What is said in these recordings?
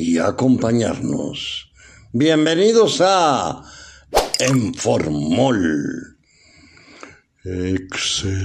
y acompañarnos. Bienvenidos a Enformol. Excelente.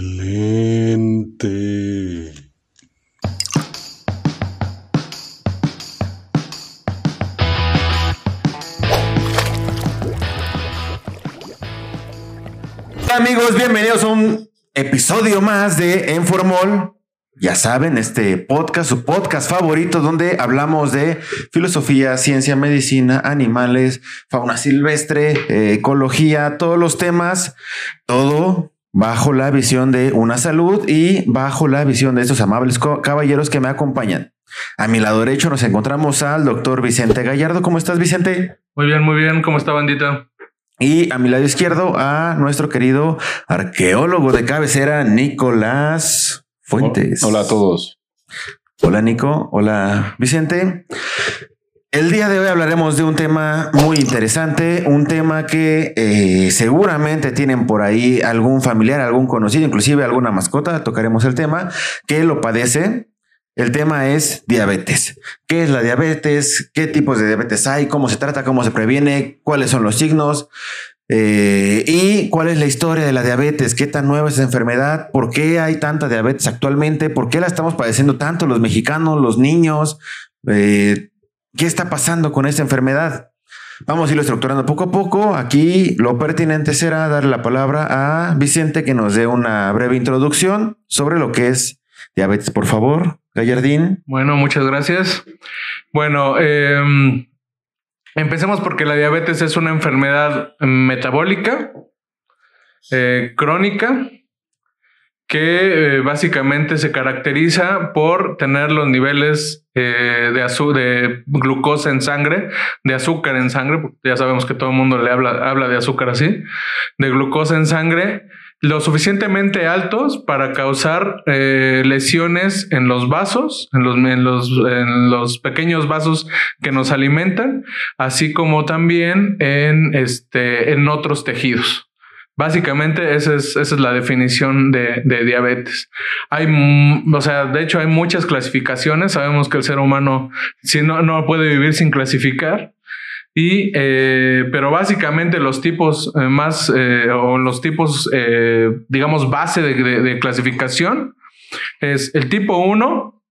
Amigos, bienvenidos a un episodio más de Enformol. Ya saben, este podcast, su podcast favorito, donde hablamos de filosofía, ciencia, medicina, animales, fauna silvestre, eh, ecología, todos los temas, todo bajo la visión de una salud y bajo la visión de estos amables caballeros que me acompañan. A mi lado derecho nos encontramos al doctor Vicente Gallardo. ¿Cómo estás, Vicente? Muy bien, muy bien. ¿Cómo está, bandita? Y a mi lado izquierdo a nuestro querido arqueólogo de cabecera, Nicolás Fuentes. Hola a todos. Hola, Nico. Hola, Vicente. El día de hoy hablaremos de un tema muy interesante, un tema que eh, seguramente tienen por ahí algún familiar, algún conocido, inclusive alguna mascota, tocaremos el tema, que lo padece. El tema es diabetes. ¿Qué es la diabetes? ¿Qué tipos de diabetes hay? ¿Cómo se trata? ¿Cómo se previene? ¿Cuáles son los signos? Eh, ¿Y cuál es la historia de la diabetes? ¿Qué tan nueva es esa enfermedad? ¿Por qué hay tanta diabetes actualmente? ¿Por qué la estamos padeciendo tanto los mexicanos, los niños? Eh, ¿Qué está pasando con esta enfermedad? Vamos a irlo estructurando poco a poco. Aquí lo pertinente será darle la palabra a Vicente que nos dé una breve introducción sobre lo que es diabetes, por favor. Gallardín. Bueno, muchas gracias. Bueno, eh, empecemos porque la diabetes es una enfermedad metabólica, eh, crónica, que eh, básicamente se caracteriza por tener los niveles eh, de, de glucosa en sangre, de azúcar en sangre, porque ya sabemos que todo el mundo le habla, habla de azúcar así, de glucosa en sangre, lo suficientemente altos para causar eh, lesiones en los vasos, en los, en, los, pequeños vasos que nos alimentan, así como también en, este, en otros tejidos. Básicamente esa es, esa es la definición de, de diabetes. Hay, o sea, de hecho hay muchas clasificaciones. Sabemos que el ser humano si no, no puede vivir sin clasificar. Y, eh, pero básicamente los tipos eh, más eh, o los tipos, eh, digamos, base de, clasificación es el tipo 1,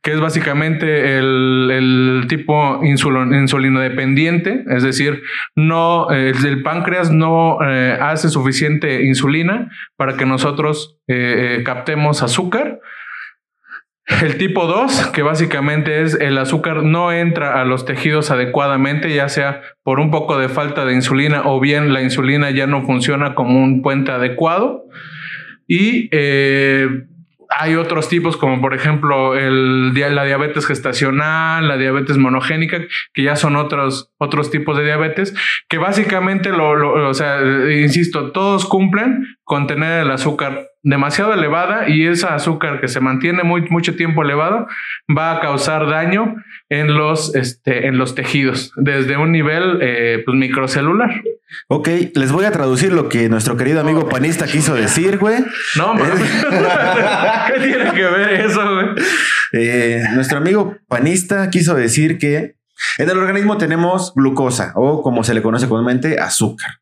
que es básicamente el, el tipo insulino dependiente, es decir, no, el, páncreas no hace suficiente insulina para que nosotros captemos azúcar. El tipo 2, que básicamente es el azúcar no entra a los tejidos adecuadamente, ya sea por un poco de falta de insulina o bien la insulina ya no funciona como un puente adecuado. Y eh, hay otros tipos como por ejemplo el, la diabetes gestacional, la diabetes monogénica, que ya son otros, otros tipos de diabetes, que básicamente, o sea, insisto, todos cumplen con tener el azúcar demasiado elevada y esa azúcar que se mantiene muy, mucho tiempo elevada va a causar daño en los, este, en los tejidos desde un nivel eh, pues, microcelular. Ok, les voy a traducir lo que nuestro querido amigo panista quiso decir, güey. No, hombre. ¿qué tiene que ver eso? güey? Eh, nuestro amigo panista quiso decir que en el organismo tenemos glucosa o como se le conoce comúnmente azúcar.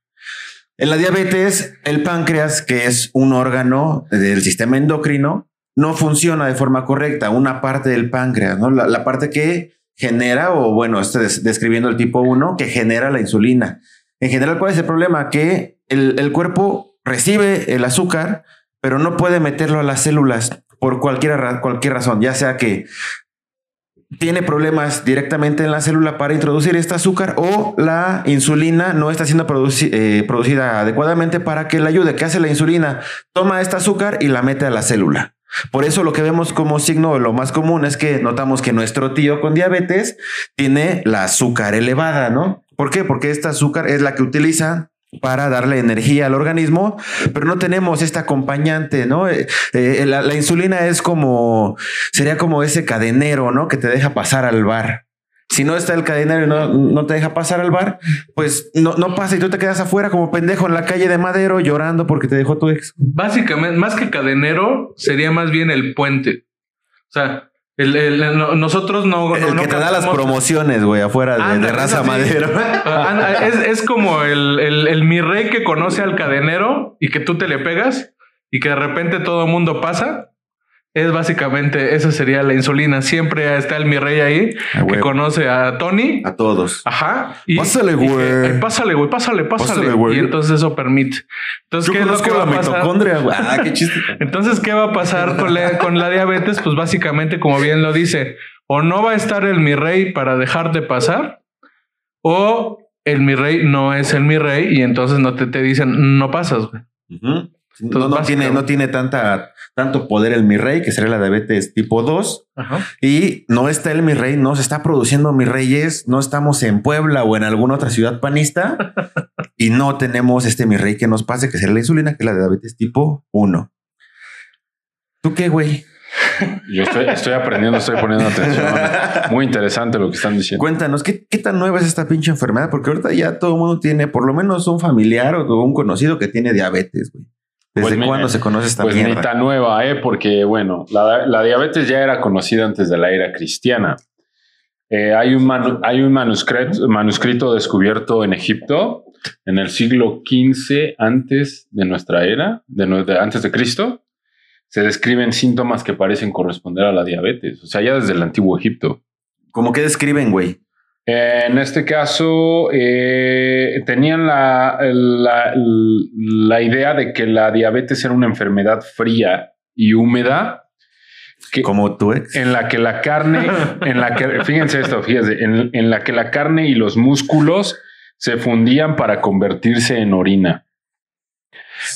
En la diabetes, el páncreas, que es un órgano del sistema endocrino, no funciona de forma correcta. Una parte del páncreas, ¿no? la, parte que genera, o bueno, estoy des- describiendo el tipo 1, que genera la insulina. En general, ¿cuál es el problema? Que el, el cuerpo recibe el azúcar, pero no puede meterlo a las células por cualquier, cualquier razón, ya sea que tiene problemas directamente en la célula para introducir este azúcar o la insulina no está siendo eh, producida adecuadamente para que la ayude. ¿Qué hace la insulina? Toma este azúcar y la mete a la célula. Por eso lo que vemos como signo, lo más común es que notamos que nuestro tío con diabetes tiene la azúcar elevada, ¿no? ¿Por qué? Porque esta azúcar es la que utiliza para darle energía al organismo, pero no tenemos este acompañante, ¿no? Eh, eh, la, insulina es como, sería como ese cadenero, ¿no? Que te deja pasar al bar. Si no está el cadenero y no, no te deja pasar al bar, pues no, no pasa y tú te quedas afuera como pendejo en la calle de Madero llorando porque te dejó tu ex. Básicamente, más que cadenero, sería más bien el puente. O sea, el, el, nosotros no. El no, que te da las promociones, güey, afuera de, Anda, de raza sí. madero. Anda, es, es, como el, el, el, mi rey que conoce al cadenero y que tú te le pegas y que de repente todo el mundo pasa. Es básicamente, esa sería la insulina. Siempre está el mi rey ahí Ah, que conoce a Tony. A todos. Ajá. Y, Pásale, güey. "Ay, pásale, güey, pásale, pásale. Pásale, güey. y entonces eso permite. Entonces, Yo ¿qué es lo que conozco la mitocondria, güey. Ah, qué chiste. Entonces, ¿qué va a pasar con la, con la diabetes? Pues básicamente, como bien lo dice, o no va a estar el mi rey para dejar de pasar, o el mi rey no es el mi rey y entonces no te, te dicen, no pasas. güey. Entonces, no tiene, no tiene tanta, tanto poder el mi rey, que sería la diabetes tipo 2. Ajá. Y no está el mi rey, no se está produciendo mi reyes, no estamos en Puebla o en alguna otra ciudad panista y no tenemos este mi rey que nos pase, que sería la insulina, que es la diabetes tipo 1. ¿Tú qué, güey? Yo estoy, estoy aprendiendo, estoy poniendo atención. Muy interesante lo que están diciendo. Cuéntanos, ¿qué, ¿qué tan nueva es esta pinche enfermedad? Porque ahorita ya todo el mundo tiene por lo menos un familiar o un conocido que tiene diabetes, güey. ¿Desde Pues, cuándo se conoce esta Pues ni mierda? tan nueva, ¿eh? Porque, bueno, la, la diabetes ya era conocida antes de la era cristiana. Eh, hay, un manu- hay un manuscrito, manuscrito descubierto en Egipto en el siglo XV antes de nuestra era, de- antes de Cristo. Se describen síntomas que parecen corresponder a la diabetes. O sea, ya desde el antiguo Egipto. ¿Cómo que describen, güey? En este caso, eh, tenían la, la- la idea de que la diabetes era una enfermedad fría y húmeda. Que, Como ex. en la que la carne, en la que, fíjense esto, fíjense, en, en la que la carne y los músculos se fundían para convertirse en orina.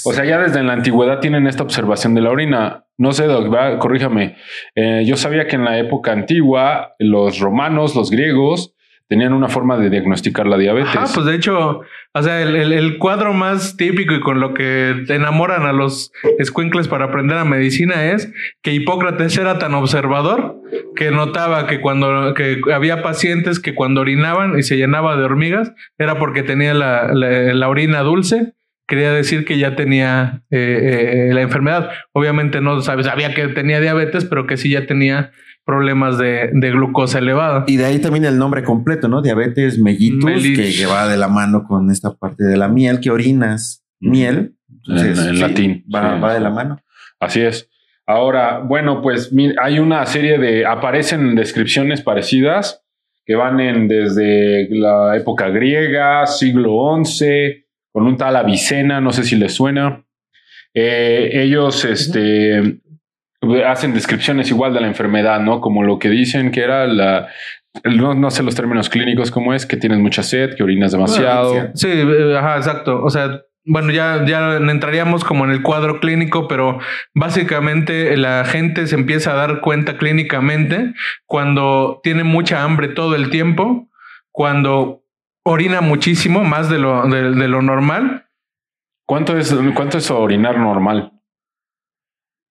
O sea, ya desde la antigüedad tienen esta observación de la orina. No sé, Doc, va, corríjame. Eh, yo sabía que en la época antigua, los romanos, los griegos, tenían una forma de diagnosticar la diabetes. Ajá, pues de hecho, o sea, el, cuadro más típico y con lo que enamoran a los escuincles para aprender a medicina es que Hipócrates era tan observador que notaba que cuando que había pacientes que cuando orinaban y se llenaba de hormigas era porque tenía la, la- orina dulce. Quería decir que ya tenía eh, eh, la enfermedad. Obviamente no sabes, sabía que tenía diabetes, pero que sí ya tenía problemas de, de glucosa elevada. Y de ahí también el nombre completo, ¿no? Diabetes mellitus, Mellitus. que, va de la mano con esta parte de la miel, que orinas miel. Entonces, En- en latín, Va, sí. va de la mano. Así es. Ahora, bueno, pues hay una serie de, aparecen descripciones parecidas que van en desde la época griega, siglo XI, con un tal Avicena, no sé si les suena. Eh, ellos este, hacen descripciones igual de la enfermedad, ¿no? Como lo que dicen que era la... No, no sé los términos clínicos cómo es, que tienes mucha sed, que orinas demasiado. Bueno, Sí, eh, ajá, exacto. O sea, bueno, ya, ya entraríamos como en el cuadro clínico, pero básicamente la gente se empieza a dar cuenta clínicamente cuando tiene mucha hambre todo el tiempo, cuando orina muchísimo, más de lo, de, de lo normal. ¿Cuánto es, ¿Cuánto es orinar normal?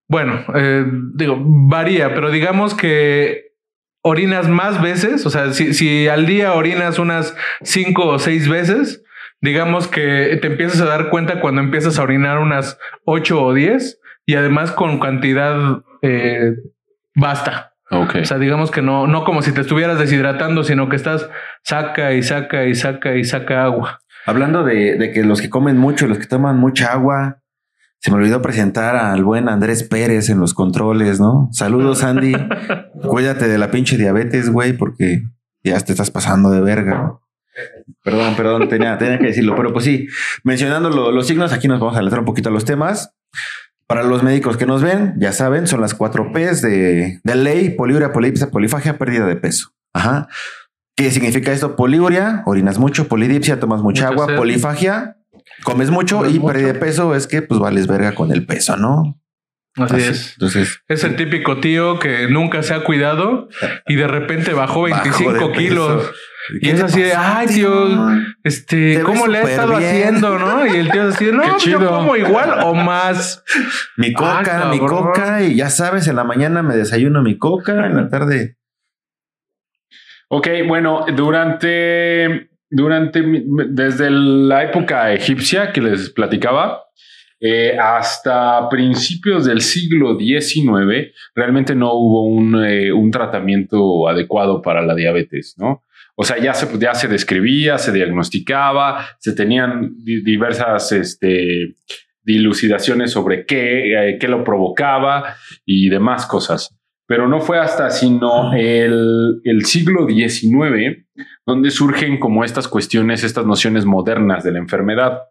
Bueno, eh, digo, varía, pero digamos que orinas más veces, o sea, si, si al día orinas unas cinco o seis veces, digamos que te empiezas a dar cuenta cuando empiezas a orinar unas ocho o diez y además con cantidad eh, basta. Ok. O sea, digamos que no, no como si te estuvieras deshidratando, sino que estás saca y saca y saca y saca agua. Hablando de, de que los que comen mucho, los que toman mucha agua, se me olvidó presentar al buen Andrés Pérez en los controles, ¿no? Saludos, Andy. Cuídate de la pinche diabetes, güey, porque ya te estás pasando de verga. Perdón, perdón, tenía, tenía que decirlo, pero pues sí, mencionando lo- los signos, aquí nos vamos a adelantar un poquito a los temas. Para los médicos que nos ven, ya saben, son las cuatro P's de, de ley, poliuria, polipsia, polifagia, pérdida de peso. Ajá. ¿Qué significa esto? Poliuria, orinas mucho, polidipsia, tomas mucha Mucha agua, sed. polifagia, comes mucho Comes y mucho. pérdida de peso es que pues vales verga con el peso, ¿no? Así, es. Entonces, Es el típico tío que nunca se ha cuidado y de repente bajó 25 bajo de kilos. Y ¿Qué es así de, ay, tío, Te este, ¿cómo le ha estado bien". haciendo, no? Y el tío es así de, no, yo chido. como igual o más. Mi coca, Ah, mi cabrón. coca, y ya sabes, en la mañana me desayuno mi coca, en la tarde. Ok, bueno, durante, durante, desde la época egipcia que les platicaba, eh, hasta principios del siglo XIX, realmente no hubo un, eh, un tratamiento adecuado para la diabetes, ¿no? O sea, ya se, ya se describía, se diagnosticaba, se tenían di- diversas este, dilucidaciones sobre qué, eh, qué lo provocaba y demás cosas pero no fue hasta sino el, el siglo XIX donde surgen como estas cuestiones, estas nociones modernas de la enfermedad,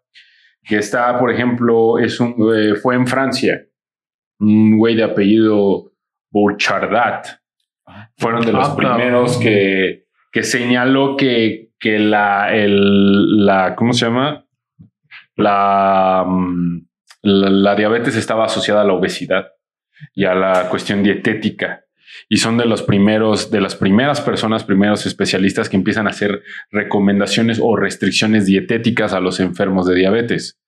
que está, por ejemplo, es un, eh, fue en Francia, un güey de apellido Bouchardat, fueron de los Ah, primeros que, que señaló que, que la, el, la, ¿cómo se llama? La, mm, la, la diabetes estaba asociada a la obesidad y a la cuestión dietética. Y son de los primeros, de las primeras personas, primeros especialistas que empiezan a hacer recomendaciones o restricciones dietéticas a los enfermos de diabetes.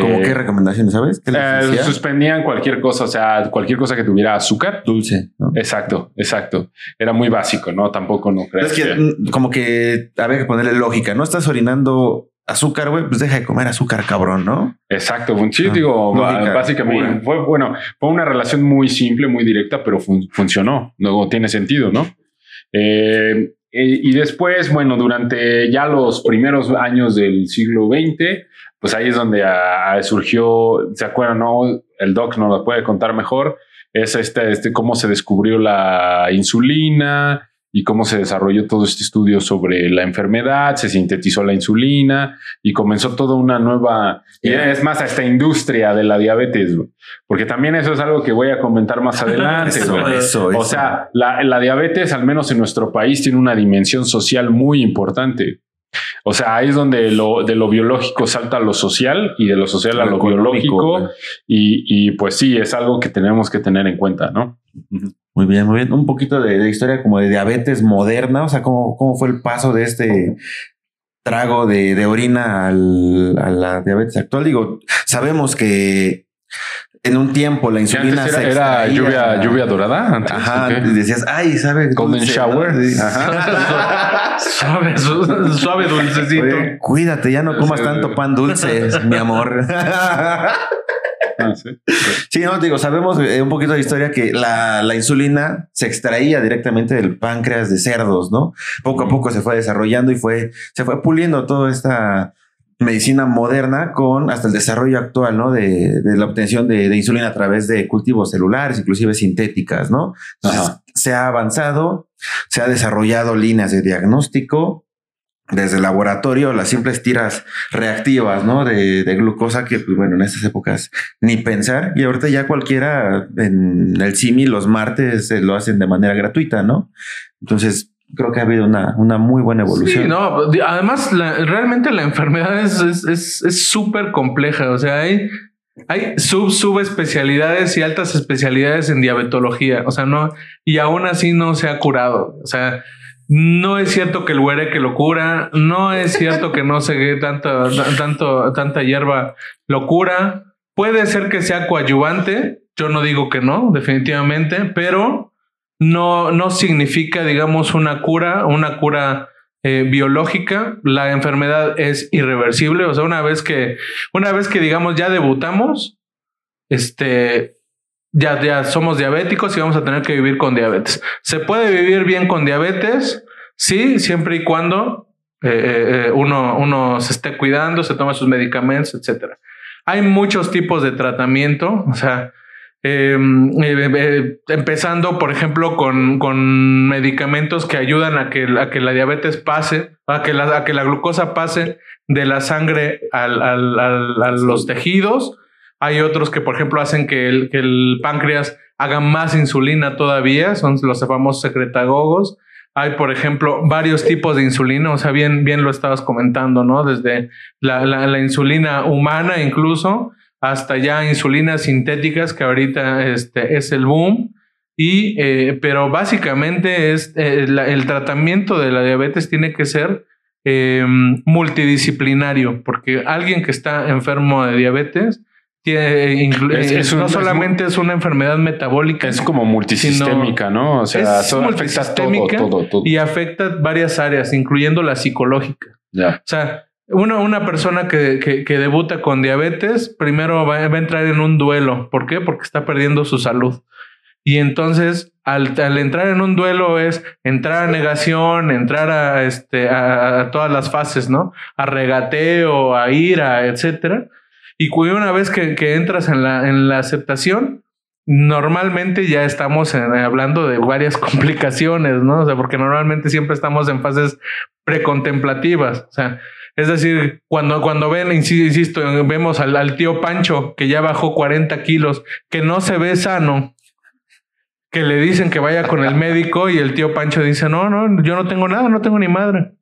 ¿Cómo Eh, qué recomendaciones, sabes? ¿Qué les eh, suspendían cualquier cosa, o sea, cualquier cosa que tuviera azúcar. Dulce, ¿no? Exacto, exacto. Era muy básico, ¿no? Tampoco no creo. Es que mm, como que había que ponerle lógica. No estás orinando azúcar, güey, pues deja de comer azúcar, cabrón, ¿no? Exacto, sí, Ah, digo, lógica básicamente pura. fue bueno, fue una relación muy simple, muy directa, pero fun- funcionó. Luego tiene sentido, ¿no? Eh, eh, y después, bueno, durante ya los primeros años del siglo XX, pues ahí es donde ah, surgió, ¿se acuerdan? No, el doc nos lo puede contar mejor. Es este, este, cómo se descubrió la insulina y cómo se desarrolló todo este estudio sobre la enfermedad, se sintetizó la insulina y comenzó toda una nueva, Yeah. es más, a esta industria de la diabetes, güey. porque también eso es algo que voy a comentar más adelante. Eso, güey. eso, O sea, la, la diabetes, al menos en nuestro país, tiene una dimensión social muy importante. O sea, ahí es donde lo, de lo biológico salta a lo social y de lo social a Lo biológico. Y, y pues sí, es algo que tenemos que tener en cuenta, ¿no? Muy bien, muy bien. Un poquito de, de historia como de diabetes moderna, o sea, cómo, cómo fue el paso de este trago de, de orina al- a la diabetes actual. Digo, sabemos que en un tiempo la insulina antes era, se era lluvia, lluvia dorada. Antes, Ajá, decías, ay, sabe. Golden shower. Ajá. Suave, su- suave, dulcecito. Oye, cuídate, ya no comas tanto pan dulce, mi amor. Sí. No, digo, sabemos eh, un poquito de historia que la, la insulina se extraía directamente del páncreas de cerdos, ¿no? Poco a poco se fue desarrollando y fue, se fue puliendo toda esta medicina moderna con hasta el desarrollo actual, ¿no? De, de la obtención de, de insulina a través de cultivos celulares, inclusive sintéticas, ¿no? Entonces, Ajá. se ha avanzado, se ha desarrollado líneas de diagnóstico, desde el laboratorio, las simples tiras reactivas, ¿no? De, de glucosa que, pues, bueno, en estas épocas ni pensar. Y ahorita ya cualquiera en el CIMI los martes eh, lo hacen de manera gratuita, ¿no? Entonces, creo que ha habido una, una muy buena evolución. Sí, no, además la- realmente la enfermedad es es- es es súper compleja, o sea, hay, hay sub subespecialidades y altas especialidades en diabetología, o sea, no, y aún así no se ha curado, o sea, no es cierto que el güere que lo cura, no es cierto que no se tanta, tanto, tanta hierba lo cura, puede ser que sea coadyuvante, yo no digo que no, definitivamente, pero no, no significa, digamos, una cura, una cura eh, biológica. La enfermedad es irreversible. O sea, una vez que, una vez que, digamos, ya debutamos, este, ya, ya somos diabéticos y vamos a tener que vivir con diabetes. ¿Se puede vivir bien con diabetes? Sí, siempre y cuando eh, eh, eh, uno, uno se esté cuidando, se toma sus medicamentos, etcétera. Hay muchos tipos de tratamiento, o sea, eh, empezando, por ejemplo, con, con medicamentos que ayudan a que, a que la diabetes pase, a que la, a que la glucosa pase de la sangre al, al- al- a los tejidos. Hay otros que, por ejemplo, hacen que el, que el páncreas haga más insulina todavía, son los famosos secretagogos. Hay, por ejemplo, varios tipos de insulina, o sea, bien, bien lo estabas comentando, ¿no? Desde la, insulina humana incluso hasta ya insulinas sintéticas, que ahorita este, es el boom. Y, eh, pero básicamente es eh, el tratamiento de la diabetes tiene que ser em, multidisciplinario, porque alguien que está enfermo de diabetes tiene, no solamente es, una enfermedad metabólica. Es como multisistémica, ¿no? O sea, es multisistémica y afecta varias áreas, incluyendo la psicológica. O sea, una, una persona que, que, debuta con diabetes, primero va, va, a entrar en un duelo. ¿Por qué? Porque está perdiendo su salud. Y entonces, al, al, entrar en un duelo es entrar a negación, entrar a, este, a, todas las fases, ¿no? A regateo, a ira, etcétera. Y una vez que, que entras en la, en la aceptación, normalmente ya estamos hablando de varias complicaciones, ¿no? O sea, porque normalmente siempre estamos en fases precontemplativas. O sea, es decir, cuando, cuando ven, insisto, vemos al, al, tío Pancho que ya bajó 40 kilos, que no se ve sano, que le dicen que vaya con el médico y el tío Pancho dice, no, no, yo no tengo nada, no tengo ni madre.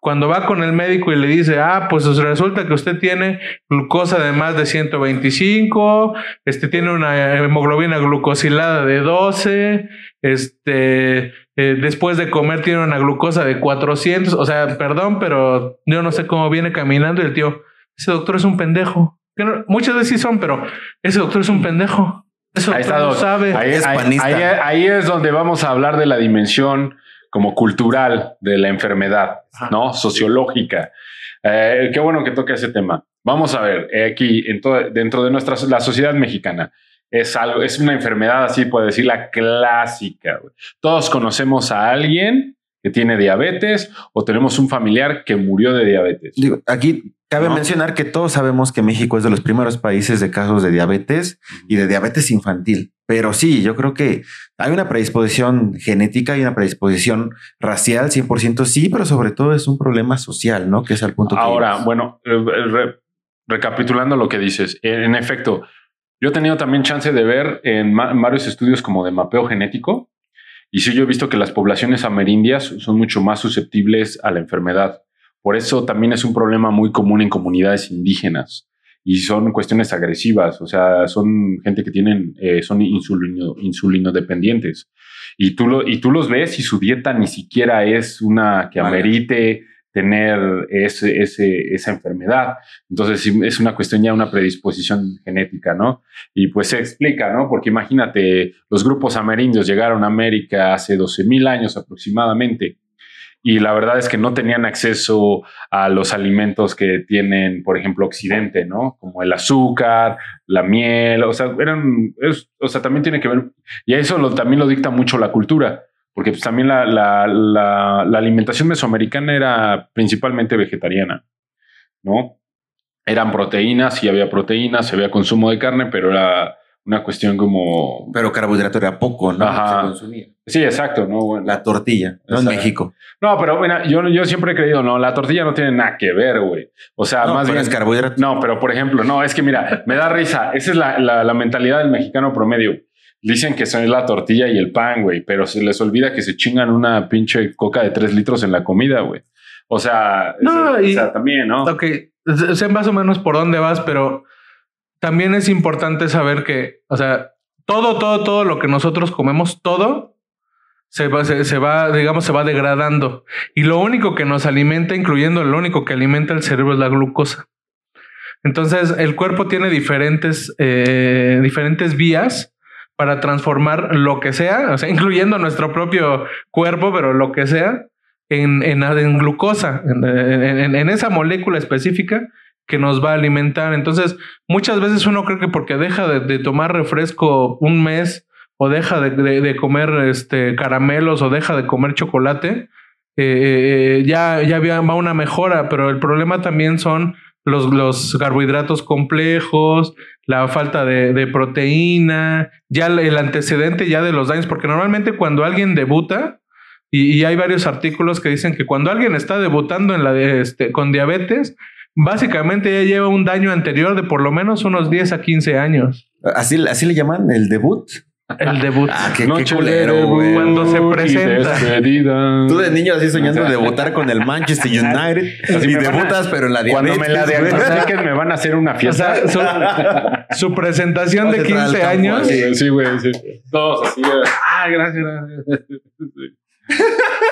Cuando va con el médico y le dice, ah, pues resulta que usted tiene glucosa de más de 125, este tiene una hemoglobina glucosilada de 12, este, eh, después de comer tiene una glucosa de 400, o sea, perdón, pero yo no sé cómo viene caminando y el tío, ese doctor es un pendejo. Que muchas veces sí son, pero ese doctor es un pendejo. Eso ahí no sabe. Ahí, es ahí, es donde vamos a hablar de la dimensión como cultural de la enfermedad, ¿no? Sociológica. Eh, qué bueno que toque ese tema. Vamos a ver, eh, aquí en dentro de nuestra la sociedad mexicana, es algo, es una enfermedad así, puedo decir, la clásica. Todos conocemos a alguien que tiene diabetes o tenemos un familiar que murió de diabetes. Digo, aquí cabe mencionar que todos sabemos que México es de los primeros países de casos de diabetes y de diabetes infantil. Pero sí, yo creo que hay una predisposición genética y una predisposición racial, 100% sí, pero sobre todo es un problema social, ¿no? Que es al punto Ahora, bueno, eh, recapitulando lo que dices, en efecto, yo he tenido también chance de ver en, varios estudios como de mapeo genético y sí yo he visto que las poblaciones amerindias son mucho más susceptibles a la enfermedad. Por eso también es un problema muy común en comunidades indígenas y son cuestiones agresivas, o sea, son gente que tienen, eh, son insulino, insulino dependientes. Y tú, lo, y tú los ves y su dieta ni siquiera es una que amerite tener ese, ese, esa enfermedad. Entonces es una cuestión ya, una predisposición genética, ¿no? Y pues se explica, ¿no? Porque imagínate, los grupos amerindios llegaron a América hace 12 mil años aproximadamente y la verdad es que no tenían acceso a los alimentos que tienen, por ejemplo, Occidente, ¿no? Como el azúcar, la miel, o sea, eran, o sea, también tiene que ver, y eso lo, también lo dicta mucho la cultura porque pues, también la, la, alimentación mesoamericana era principalmente vegetariana, ¿no? Eran proteínas, y había proteínas, había consumo de carne, pero era una cuestión como... Pero carbohidrato era poco, ¿no? Ajá. Sí, exacto, ¿no? la tortilla, no en México. No, pero bueno, yo, yo siempre he creído, no, la tortilla no tiene nada que ver, güey. O sea, más bien... es carbohidrato. No, pero por ejemplo, no, es que mira, me da risa. Esa es la, la, la mentalidad del mexicano promedio Dicen que son la tortilla y el pan, güey, pero se les olvida que se chingan una pinche coca de tres litros en la comida, güey. O sea, también, ¿no? Ok, sé más o menos por dónde vas, pero también es importante saber que, o sea, todo, todo, todo lo que nosotros comemos, todo se va, se, va, digamos, se va degradando. Y lo único que nos alimenta, incluyendo lo único que alimenta el cerebro, es la glucosa. Entonces, el cuerpo tiene diferentes, eh, diferentes vías para transformar lo que sea, o sea, incluyendo nuestro propio cuerpo, pero lo que sea, en, en, glucosa, en, en, esa molécula específica que nos va a alimentar. Entonces, muchas veces uno cree que porque deja de, tomar refresco un mes o deja de, comer este, caramelos o deja de comer chocolate, eh, eh, ya, ya va una mejora, pero el problema también son los, los carbohidratos complejos, la falta de, proteína, ya el antecedente ya de los daños, porque normalmente cuando alguien debuta, y, hay varios artículos que dicen que cuando alguien está debutando en la este, con diabetes, básicamente ya lleva un daño anterior de por lo menos unos 10 a 15 años. ¿Así, así le llaman el debut? El debut. Ah, qué, qué Noche culero, de debut Cuando se presenta. Tú de niño así soñando de debutar con el Manchester United Así y a- debutas, pero en la Cuando diabetes. me la diagnostiquen me van a hacer una O fiesta. sea, su, su presentación de Vas a entrar al 15 campo años. así. Sí, güey, sí. Todos así. Ah, gracias, gracias.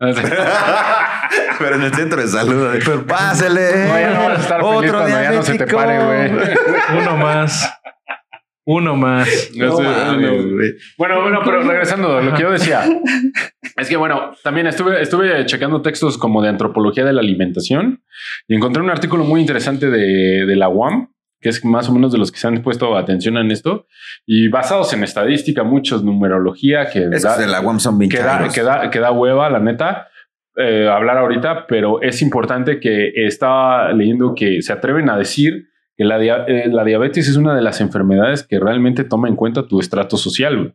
Así. pero en el centro de salud. Pero pásele. No, ya no vas a estar feliz cuando ya no se te pare, güey. Uno más. Uno más. No No sé, mames, no. güey. Bueno, bueno, pero regresando a lo que yo decía, es que bueno, también estuve, estuve checando textos como de antropología de la alimentación y encontré un artículo muy interesante de, de la UAM, que es más o menos de los que se han puesto atención en esto, y basados en estadística, muchos numerología, que Es da, que de la UAM son que da, que da- que da hueva, la neta, eh, hablar ahorita, pero es importante que estaba leyendo que se atreven a decir que la, dia- eh, la diabetes es una de las enfermedades que realmente toma en cuenta tu estrato social. güey.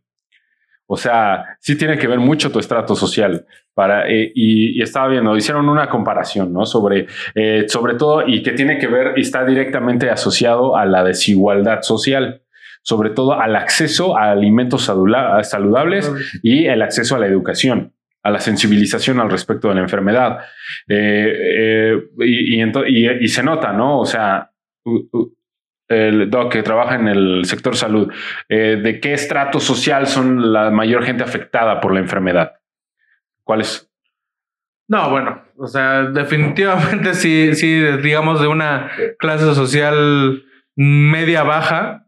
O sea, sí tiene que ver mucho tu estrato social. Para, eh, y, y estaba viendo, hicieron una comparación, ¿no? Sobre, eh, sobre todo, y que tiene que ver y está directamente asociado a la desigualdad social, sobre todo al acceso a alimentos saludables y el acceso a la educación, a la sensibilización al respecto de la enfermedad. Eh, y, y y- se nota, ¿no? O sea, el doc que trabaja en el sector salud, eh, ¿de qué estrato social son la mayor gente afectada por la enfermedad? ¿Cuáles? No, bueno, o sea, definitivamente sí, sí, digamos de una clase social media baja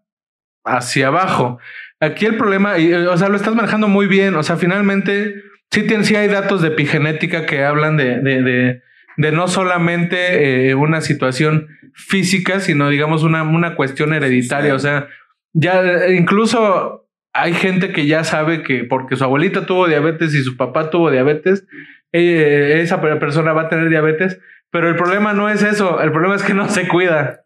hacia abajo. Aquí el problema, eh, o sea, lo estás manejando muy bien. O sea, finalmente sí, tiene, sí hay datos de epigenética que hablan de, de, de, de no solamente eh, una situación física, sino digamos una, una cuestión hereditaria. O sea, ya eh, incluso hay gente que ya sabe que porque su abuelita tuvo diabetes y su papá tuvo diabetes, eh, esa per- persona va a tener diabetes. Pero el problema no es eso, el problema es que no se cuida.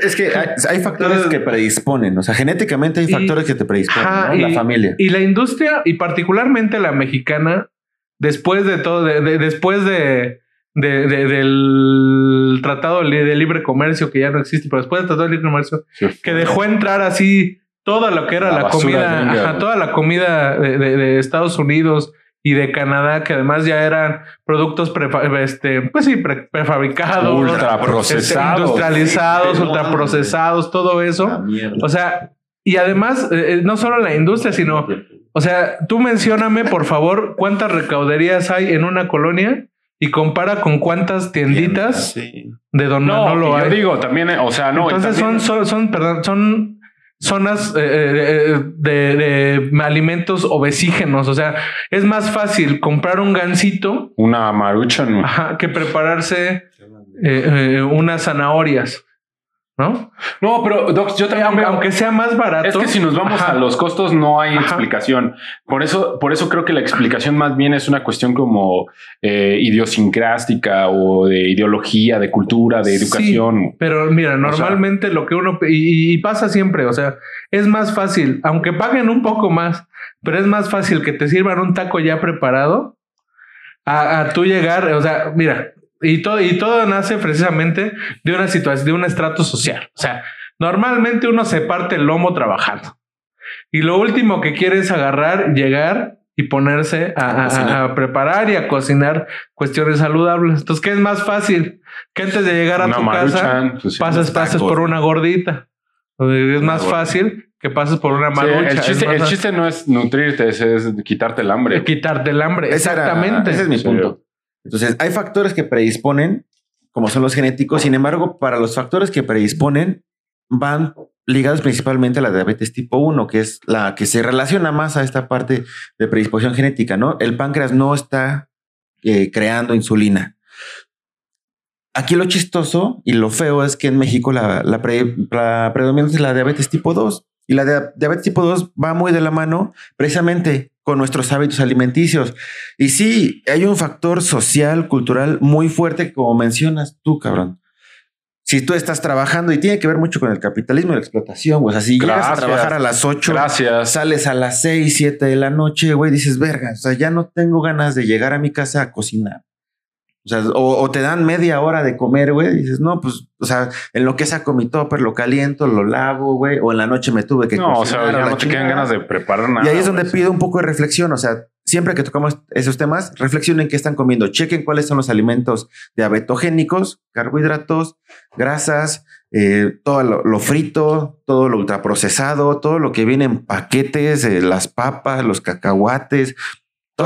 Es que hay, hay factores Entonces- que predisponen. O sea, genéticamente hay Y- factores que te predisponen. Ajá, ¿no? La y- familia. Y la industria, y particularmente la mexicana, después de todo, de- de- después de, de- de- del tratado de libre comercio, que ya no existe, pero después del tratado de libre comercio, que dejó entrar así toda lo que era La comida, gringa, ajá, güey. toda la comida de, de- de Estados Unidos y de Canadá, que además ya eran productos prefa- este, pues sí, pre- prefabricados, Ultra este, procesados. industrializados, Sí, ultraprocesados, todo eso. O sea, y además, eh, eh, no solo la industria, sino, o sea, tú mencióname, por favor, cuántas recauderías hay en una colonia y compara con cuántas tienditas Sí. de Don No, Manolo y yo hay. digo también, eh, o sea, no. Entonces también- son, son, son, perdón, son zonas eh, eh, de, de alimentos obesígenos. O sea, es más fácil comprar un gansito una maruchan. güey. ajá, que prepararse eh, eh, unas zanahorias, ¿no? No, pero Doc, yo también Aunque, veo- aunque sea más barato. Es que si nos vamos ajá. a los costos no hay Ajá. explicación. Por eso, por eso creo que la explicación más bien es una cuestión como eh, idiosincrástica o de ideología, de cultura, de Sí, educación. pero mira, sea- normalmente lo que uno y, y pasa siempre, o sea, es más fácil, aunque paguen un poco más, pero es más fácil que te sirvan un taco ya preparado a, a tú llegar, o sea, mira, y todo y todo nace precisamente de una situación, de un estrato social. O sea, normalmente uno se parte el lomo trabajando y lo último que quiere es agarrar, llegar y ponerse a, A a- cocinar. a preparar y a cocinar cuestiones saludables. Entonces, ¿qué es más fácil? Que antes de llegar a Una tu casa pues, pasas, pases por una gordita. Es más gordita. fácil que pases por una Sí, marucha. el, chiste, el chiste no es nutrirte, es, es quitarte el hambre. quitarte el hambre. Era- Exactamente. ese es mi Sí. punto. Entonces, hay factores que predisponen, como son los genéticos. Sin embargo, para los factores que predisponen, van ligados principalmente a la diabetes tipo 1, que es la que se relaciona más a esta parte de predisposición genética, ¿no? El páncreas no está eh, creando insulina. Aquí lo chistoso y lo feo es que en México la, la, pre- la predominante es la diabetes tipo 2. Y la dia- diabetes tipo 2 va muy de la mano precisamente con nuestros hábitos alimenticios. Y sí, hay un factor social, cultural muy fuerte, como mencionas tú, cabrón. Si tú estás trabajando y tiene que ver mucho con el capitalismo y la explotación, pues así llegas a trabajar a las 8, Gracias. sales a las 6, 7 de la noche, güey, dices, verga, o sea, ya no tengo ganas de llegar a mi casa a cocinar. O sea, o, te dan media hora de comer, güey. Dices, no, pues, o sea, en lo que sea mi topper, lo caliento, lo lavo, güey. O en la noche me tuve que No, o sea, ya no te quedan ganas de preparar nada. Y ahí es donde pido un poco de reflexión. O sea, siempre que tocamos esos temas, reflexionen qué están comiendo. Chequen cuáles son los alimentos diabetogénicos, carbohidratos, grasas, eh, todo lo, frito, todo lo ultraprocesado, todo lo que viene en paquetes, eh, las papas, los cacahuates,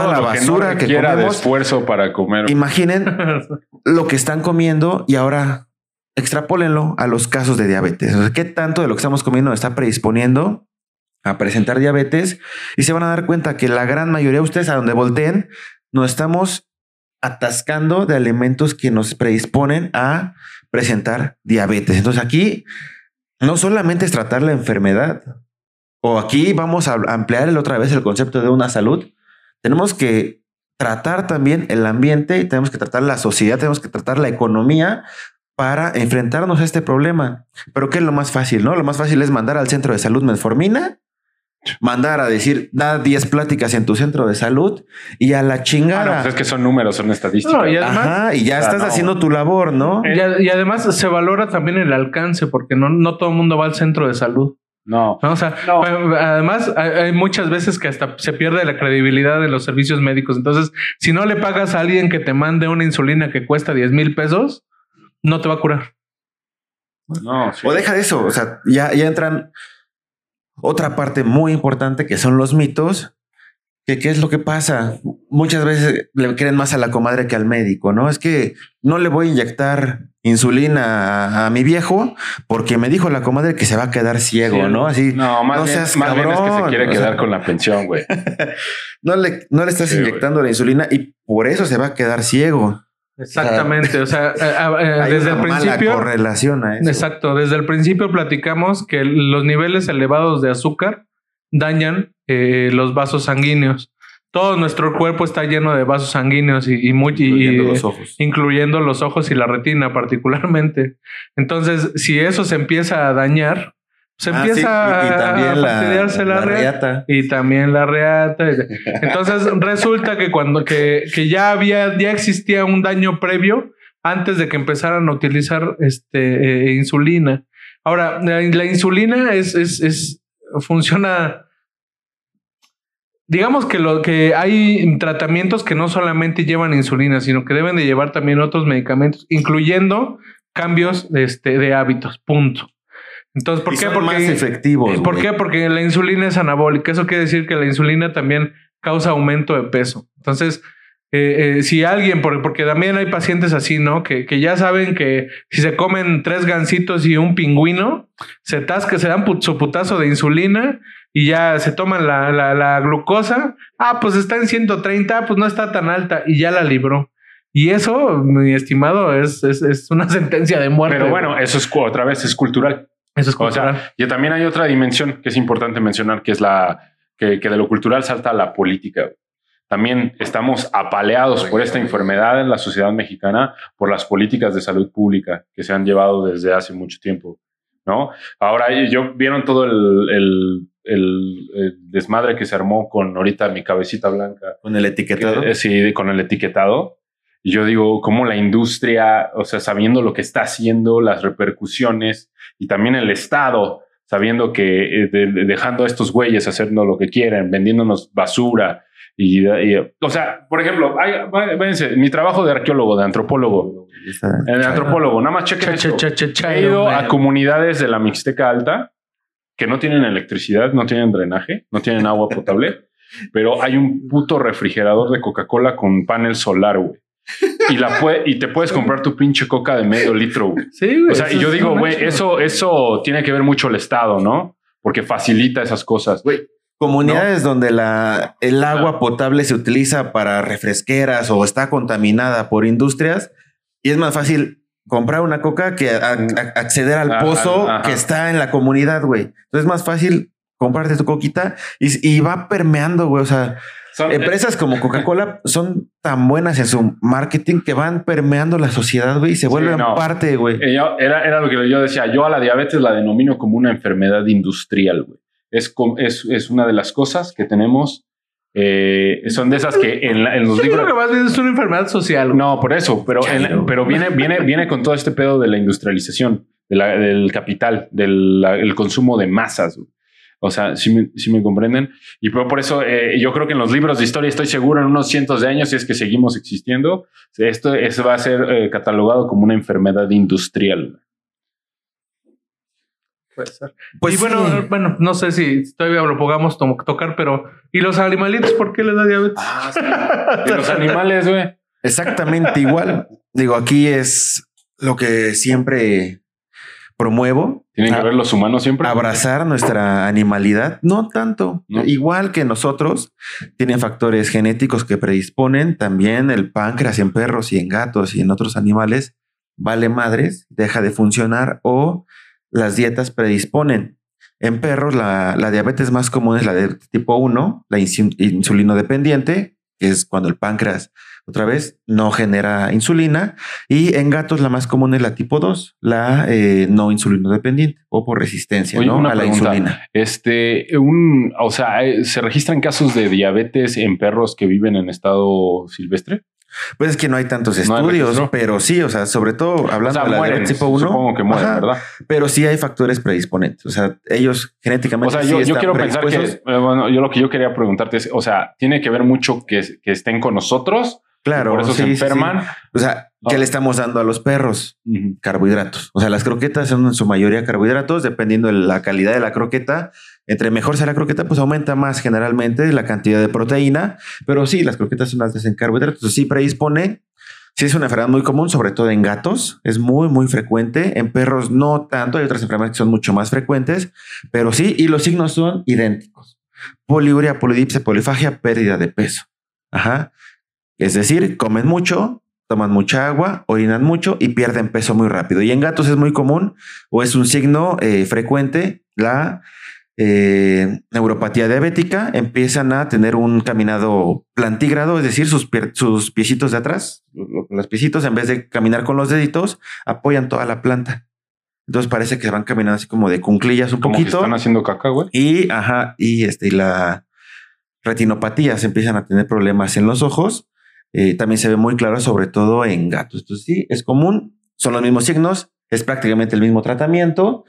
toda la basura que, quiera de esfuerzo para comer. Imaginen lo que están comiendo y ahora extrapólenlo a los casos de diabetes. O sea, ¿Qué tanto de lo que estamos comiendo está predisponiendo a presentar diabetes? Y se van a dar cuenta que la gran mayoría de ustedes a donde volteen, nos estamos atascando de alimentos que nos predisponen a presentar diabetes. Entonces aquí no solamente es tratar la enfermedad, o aquí vamos a ampliar el otra vez el concepto de una salud, tenemos que tratar también el ambiente, tenemos que tratar la sociedad, tenemos que tratar la economía para enfrentarnos a este problema. Pero ¿qué es lo más fácil? ¿No? Lo más fácil es mandar al centro de salud metformina, mandar a decir, da 10 pláticas en tu centro de salud y a la chingada. pues es que son números, son estadísticas. y, además, y ya estás haciendo tu labor, ¿no? Y, además se valora también el alcance, porque no, no todo el mundo va al centro de salud. No. O sea, además hay muchas veces que hasta se pierde la credibilidad de los servicios médicos. Entonces, si no le pagas a alguien que te mande una insulina que cuesta 10 mil pesos, no te va a curar. No. O deja de eso. O sea, ya, ya entran otra parte muy importante que son los mitos ¿Qué, es lo que pasa? Muchas veces le creen más a la comadre que al médico, ¿no? Es que no le voy a inyectar insulina a, mi viejo porque me dijo la comadre que se va a quedar ciego, ¿no? Así. No, más, bien, es que se quiere quedar con la pensión, güey. no, le, no le estás inyectando la insulina y por eso se va a quedar ciego. Exactamente, o sea, eh, eh, desde el principio correlación a eso. Exacto, desde el principio platicamos que los niveles elevados de azúcar dañan eh, los vasos sanguíneos. Todo nuestro cuerpo está lleno de vasos sanguíneos y, incluyendo, los ojos. incluyendo los ojos y la retina particularmente. Entonces, si eso se empieza a dañar, se ah, empieza a, fastidiarse la, reata. Y también la reata. Entonces resulta que cuando que, que, ya había, ya existía un daño previo antes de que empezaran a utilizar este, eh, insulina. Ahora, la, la insulina es, es, es, funciona digamos que lo que hay tratamientos que no solamente llevan insulina, sino que deben de llevar también otros medicamentos, incluyendo cambios de, este, de hábitos. Punto. Entonces, ¿por qué? Porque más efectivos. ¿Por qué? Porque la insulina es anabólica. Eso quiere decir que la insulina también causa aumento de peso. Entonces, eh, eh, si alguien, porque, también hay pacientes así, ¿no? Que, que, ya saben que si se comen tres gansitos y un pingüino, se tasca, se dan su putazo de insulina y ya se toman la, la, glucosa. Ah, pues está en 130, pues no está tan alta y ya la libró. Y eso, mi estimado, es, es, una sentencia de muerte. Pero bueno, eso es otra vez, es cultural. Eso es cultural. y también hay otra dimensión que es importante mencionar, que es la que, que de lo cultural salta a la política. También estamos apaleados por esta enfermedad en la sociedad mexicana por las políticas de salud pública que se han llevado desde hace mucho tiempo. ¿no? Ahora, yo vieron todo el, desmadre que se armó con ahorita mi cabecita blanca. Con el etiquetado. Eh, sí, con el etiquetado. Y yo digo, cómo la industria, o sea, sabiendo lo que está haciendo, las repercusiones y también el Estado, sabiendo que eh, dejando a estos güeyes haciendo lo que quieren, vendiéndonos basura. Y, o sea, por ejemplo, hay, mi trabajo de arqueólogo, de antropólogo, el antropólogo, nada más chequen He ido a comunidades de la Mixteca Alta que no tienen electricidad, no tienen drenaje, no tienen agua potable, pero hay un puto refrigerador de Coca-Cola con panel solar, güey. Y, la y te puedes comprar tu pinche coca de medio litro, güey. Sí, güey. O sea, y yo digo, güey, eso, eso tiene que ver mucho el Estado, ¿no? Porque facilita esas cosas. Güey, Comunidades donde la, el agua potable se utiliza para refresqueras o está contaminada por industrias, y es más fácil comprar una coca que acceder al pozo que está en la comunidad, güey. Entonces es más fácil comprarte tu coquita y, va permeando, güey. O sea, empresas como Coca-Cola son tan buenas en su marketing que van permeando la sociedad, güey, y se vuelven parte, güey. Eh, era, era lo que yo decía. Yo a la diabetes la denomino como una enfermedad industrial, güey. Es, es, es una de las cosas que tenemos eh, son de esas que en, la- en los Yo libros... creo que más bien es una enfermedad social. No, por eso, pero, en- pero viene, viene, viene con todo este pedo de la industrialización, de la- del capital, del la- el consumo de masas. O sea, si me, sí me comprenden. Y por, por eso eh, yo creo que en los libros de historia estoy seguro en unos cientos de años, si es que seguimos existiendo, esto eso va a ser eh, catalogado como una enfermedad industrial. Puede ser. Pues y bueno, sí. bueno, no sé si todavía lo podamos to- tocar, pero ¿y los animalitos por qué les da diabetes? Y los animales, güey. Exactamente igual. Digo, aquí es lo que siempre promuevo. Tienen que ver los humanos siempre. abrazar nuestra animalidad. No tanto. No. Igual que nosotros, tienen factores genéticos que predisponen. También el páncreas en perros y en gatos y en otros animales vale madres, deja de funcionar o las dietas predisponen. En perros, la, la diabetes más común es la de tipo 1, la insu- insulino dependiente, que es cuando el páncreas otra vez no genera insulina. Y en gatos, la más común es la tipo 2, la eh, no insulino dependiente o por resistencia Oye, ¿no? a la insulina. Este, un, o sea, eh, ¿se registran casos de diabetes en perros que viven en estado silvestre? Pues es que no hay tantos No hay estudios, registro. pero sí, o sea, sobre todo O hablando sea, de la mueren, diabetes tipo 1. supongo que mueren, Ajá. ¿verdad? Pero sí hay factores predisponentes. O sea, ellos genéticamente. O sea, sí yo, quiero pensar que, eh, bueno, yo lo que yo quería preguntarte es, o sea, tiene que ver mucho que, que estén con nosotros, Claro, por eso sí, se sí, enferman. sí. O sea, ¿qué Ah. le estamos dando a los perros? Carbohidratos. O sea, las croquetas son en su mayoría carbohidratos, dependiendo de la calidad de la croqueta. Entre mejor sea la croqueta, pues aumenta más generalmente la cantidad de proteína. Pero sí, las croquetas son altas en carbohidratos. Sí predispone. Sí es una enfermedad muy común, sobre todo en gatos. Es muy, muy frecuente. En perros no tanto. Hay otras enfermedades que son mucho más frecuentes. Pero sí, y los signos son idénticos. Poliuria, polidipsia, polifagia, pérdida de peso. Ajá. Es decir, comen mucho, toman mucha agua, orinan mucho y pierden peso muy rápido. Y en gatos es muy común o es un signo eh, frecuente la eh, neuropatía diabética. Empiezan a tener un caminado plantígrado, es decir, sus, sus piecitos de atrás, lo- los piecitos, en vez de caminar con los deditos, apoyan toda la planta. Entonces parece que van caminando así como de cunclillas un Como que poquito. están haciendo caca, güey. Y, ajá, y este, y la retinopatía se empiezan a tener problemas en los ojos. Eh, también se ve muy claro, sobre todo en gatos. Entonces, sí, es común, son los mismos signos, es prácticamente el mismo tratamiento,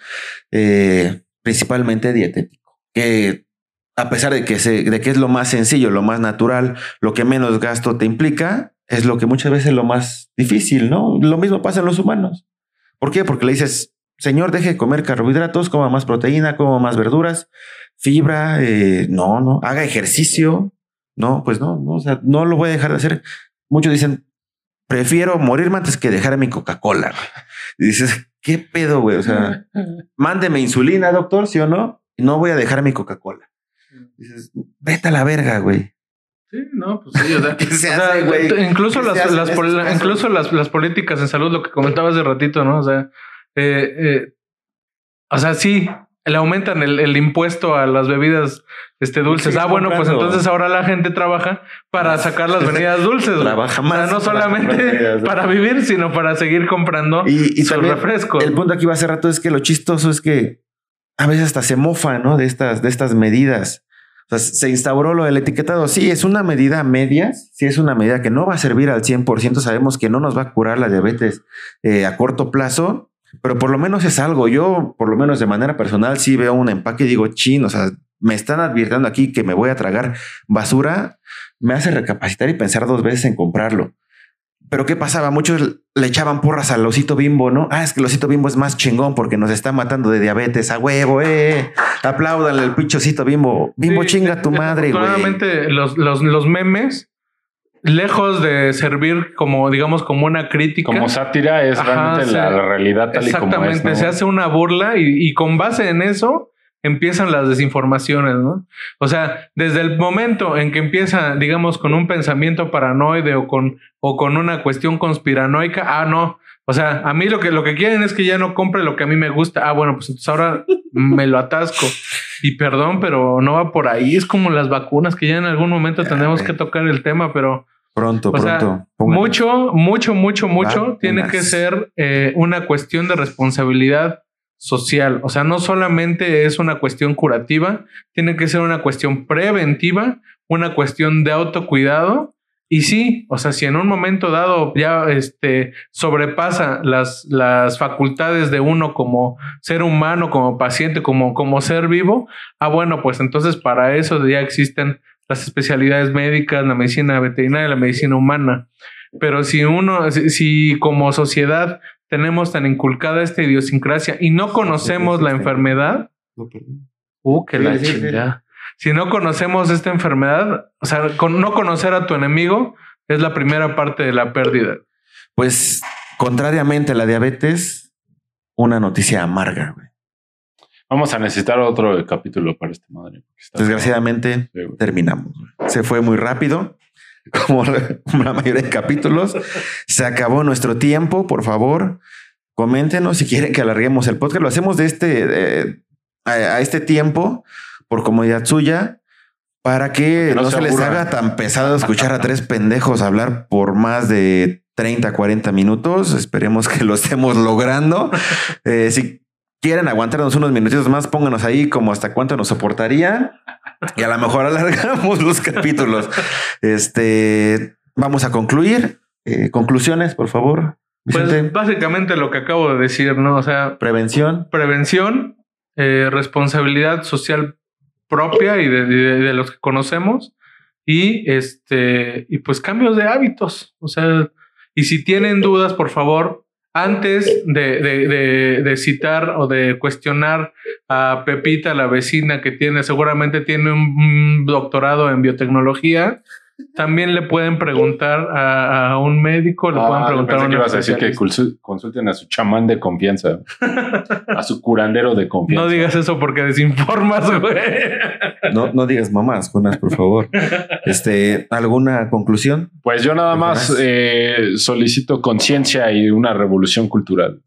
eh, principalmente dietético. Que a pesar de que, de que es lo más sencillo, lo más natural, lo que menos gasto te implica, es lo que muchas veces es lo más difícil, ¿no? Lo mismo pasa en los humanos. ¿Por qué? Porque le dices, señor, deje de comer carbohidratos, coma más proteína, coma más verduras, fibra, eh, no, no, haga ejercicio. No, pues no, no, o sea, no lo voy a dejar de hacer. Muchos dicen, prefiero morirme antes que dejar mi Coca-Cola. Y dices, ¿qué pedo, güey? O sea, mándeme insulina, doctor, ¿sí o no? Y no voy a dejar mi Coca-Cola. Dices, vete a la verga, güey. Sí, no, pues sí, o sea, ¿Qué se o sea, incluso ¿Qué se las, las incluso las, las políticas en salud, lo que comentabas de ratito, ¿no? O sea, eh, eh, o sea, sí, le aumentan el, el impuesto a las bebidas este, dulces. Ah, bueno, pues entonces ahora la gente trabaja para sacar las bebidas dulces. Trabaja O sea, más no solamente para vivir, sino para seguir comprando Y, y sus refrescos. el punto aquí va hace rato es que lo chistoso es que a veces hasta se mofa, ¿no? De estas, de estas medidas. O sea, se instauró lo del etiquetado. Sí, es una medida a medias. Sí, es una medida que no va a servir al 100%. Sabemos que no nos va a curar la diabetes eh, a corto plazo, pero por lo menos es algo. Yo, por lo menos de manera personal, sí veo un empaque y digo, chin, o sea, me están advirtiendo aquí que me voy a tragar basura. Me hace recapacitar y pensar dos veces en comprarlo. Pero ¿qué pasaba? Muchos le echaban porras al osito bimbo, ¿no? Ah, es que el osito bimbo es más chingón porque nos está matando de diabetes a huevo, eh. Apláudanle el pinche osito bimbo. Bimbo Sí, chinga tu madre, güey. Los, los, los memes, lejos de servir como, digamos, como una crítica. Como sátira es Ajá, realmente la, la realidad tal y como es. Exactamente, ¿no? se hace una burla y, y con base en eso empiezan las desinformaciones, ¿no? O sea, desde el momento en que empieza, digamos, con un pensamiento paranoide o con, o con una cuestión conspiranoica, ah, no. O sea, a mí lo que, lo que quieren es que ya no compre lo que a mí me gusta. Ah, bueno, pues entonces ahora me lo atasco. Y perdón, pero no va por ahí. Es como las vacunas que ya en algún momento Ya, tendremos güey. que tocar el tema, pero Pronto, o sea, pronto. Póngale. mucho, mucho, mucho, mucho Vacunas. tiene que ser eh, una cuestión de responsabilidad social. O sea, no solamente es una cuestión curativa, tiene que ser una cuestión preventiva, una cuestión de autocuidado. Y sí, o sea, si en un momento dado ya este, sobrepasa las, las facultades de uno como ser humano, como paciente, como, como ser vivo, ah, bueno, pues entonces para eso ya existen las especialidades médicas, la medicina veterinaria, la medicina humana. Pero si uno, si, como sociedad tenemos tan inculcada esta idiosincrasia y no conocemos la enfermedad, uh, que la chingada. Si no conocemos esta enfermedad, o sea, con no conocer a tu enemigo es la primera parte de la pérdida. Pues, contrariamente a la diabetes, una noticia amarga, güey. Vamos a necesitar otro capítulo para esta madre. Desgraciadamente, terminamos. Se fue muy rápido, como la mayoría de capítulos. Se acabó nuestro tiempo, por favor. Coméntenos si quieren que alarguemos el podcast. Lo hacemos de este a, este tiempo por comodidad suya para que, no, se, les haga tan pesado escuchar a tres pendejos hablar por más de 30, 40 minutos. Esperemos que lo estemos logrando. Eh, si quieren aguantarnos unos minutitos más, pónganos ahí como hasta cuánto nos soportaría y a lo mejor alargamos los capítulos. Este vamos a concluir. Eh, conclusiones, por favor. Pues básicamente lo que acabo de decir, ¿no? O sea, prevención. Prevención, eh, responsabilidad social propia y de, los que conocemos y este y pues cambios de hábitos. O sea, y si tienen dudas, por favor, antes de, de, citar o de cuestionar a Pepita, la vecina que tiene, seguramente tiene un doctorado en biotecnología, también le pueden preguntar a, un médico, le pueden ah, preguntar a un ibas a decir que consulten a su chamán de confianza, a su curandero de confianza. No digas eso porque desinformas, güey. No, no digas mamás, Jonas, por favor. Este, ¿alguna conclusión? Pues yo nada más eh, solicito conciencia y una revolución cultural.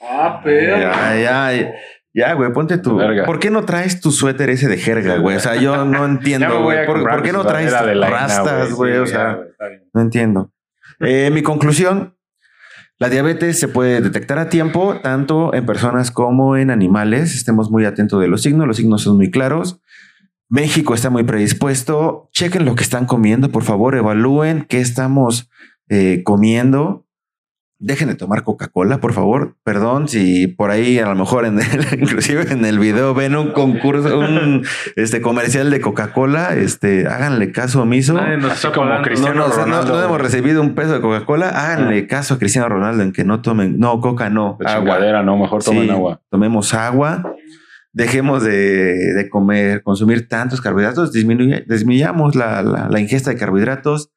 Ah, pero. Ay, ay. Ya, güey, ponte tu. ¿Por qué no traes tu suéter ese de jerga, güey? O sea, yo no entiendo, güey. ¿Por, qué no traes rastas, güey? o sea, no entiendo. Eh, mi conclusión: la diabetes se puede detectar a tiempo, tanto en personas como en animales. Estemos muy atentos de los signos. Los signos son muy claros. México está muy predispuesto. Chequen lo que están comiendo, por favor. Evalúen qué estamos eh, comiendo dejen de tomar Coca-Cola, por favor. Perdón si por ahí a lo mejor en el, inclusive en el video ven un concurso, un este comercial de Coca-Cola, este, háganle caso omiso. No, como Cristiano Ronaldo. No, hemos recibido un peso de Coca-Cola, háganle ah. caso a Cristiano Ronaldo en que no tomen, no, Coca no. agua. no, mejor tomen agua. Tomemos agua. Dejemos de, comer, consumir tantos carbohidratos, disminuyamos la, la ingesta de carbohidratos,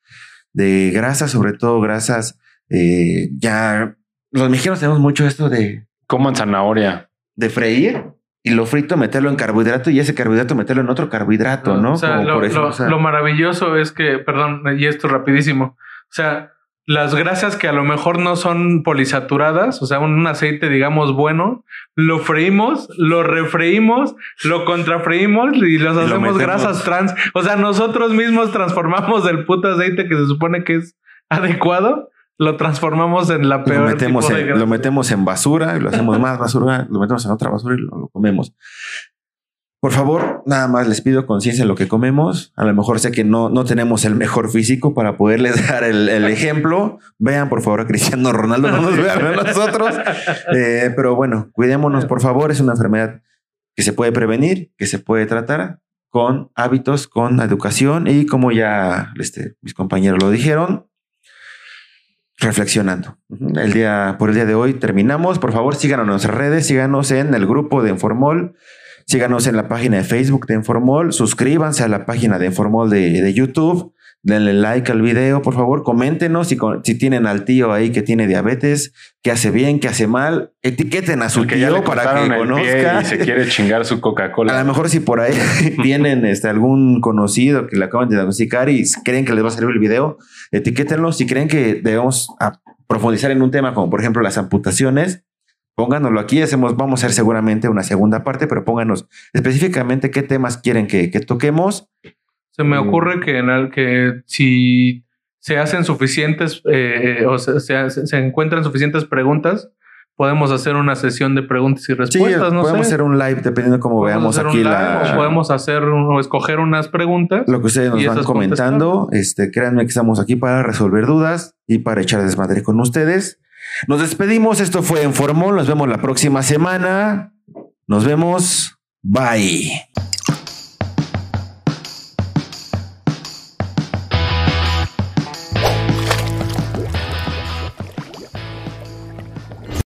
de grasas, sobre todo grasas eh, ya los mexicanos tenemos mucho esto de en zanahoria, de freír y lo frito, meterlo en carbohidrato y ese carbohidrato meterlo en otro carbohidrato, ¿no? lo, maravilloso es que, perdón, y esto rapidísimo, o sea, las grasas que a lo mejor no son polisaturadas, o sea, un, aceite, digamos, bueno, lo freímos, lo refreímos, lo contrafreímos y los hacemos grasas trans. O sea, nosotros mismos transformamos el puto aceite que se supone que es adecuado lo transformamos en la peor. Lo metemos, en, lo metemos en basura y lo hacemos más basura, lo metemos en otra basura y lo, comemos. Por favor, nada más les pido conciencia en lo que comemos. A lo mejor sé que no, no tenemos el mejor físico para poderles dar el, ejemplo. Vean, por favor, a Cristiano Ronaldo, no nos vean a nosotros. Eh, pero bueno, cuidémonos, por favor. Es una enfermedad que se puede prevenir, que se puede tratar con hábitos, con educación y como ya este, mis compañeros lo dijeron, reflexionando. El día, por el día de hoy terminamos. Por favor, síganos en nuestras redes, síganos en el grupo de Informol, síganos en la página de Facebook de Informol, suscríbanse a la página de Informol de, de YouTube denle like al video, por favor, coméntenos si, si, tienen al tío ahí que tiene diabetes, que hace bien, que hace mal, etiqueten a su tío para que conozca. Y se quiere chingar su Coca-Cola. A lo mejor si por ahí tienen este, algún conocido que le acaban de diagnosticar y creen que les va a servir el video, etiquétenlo. Si creen que debemos profundizar en un tema como por ejemplo las amputaciones, pónganoslo aquí, hacemos, vamos a hacer seguramente una segunda parte, pero pónganos específicamente qué temas quieren que, que toquemos se me ocurre que, en el, que si se hacen suficientes eh, o se, se, encuentran suficientes preguntas, podemos hacer una sesión de preguntas y Sí, respuestas, no podemos sé. hacer un live dependiendo de cómo Podemos veamos aquí live la, o podemos hacer o escoger unas preguntas. lo que ustedes nos van comentando. Este, créanme que estamos aquí para resolver dudas y para echar desmadre con ustedes. Nos despedimos. Esto fue en Formol. Nos vemos la próxima semana. Nos vemos. Bye.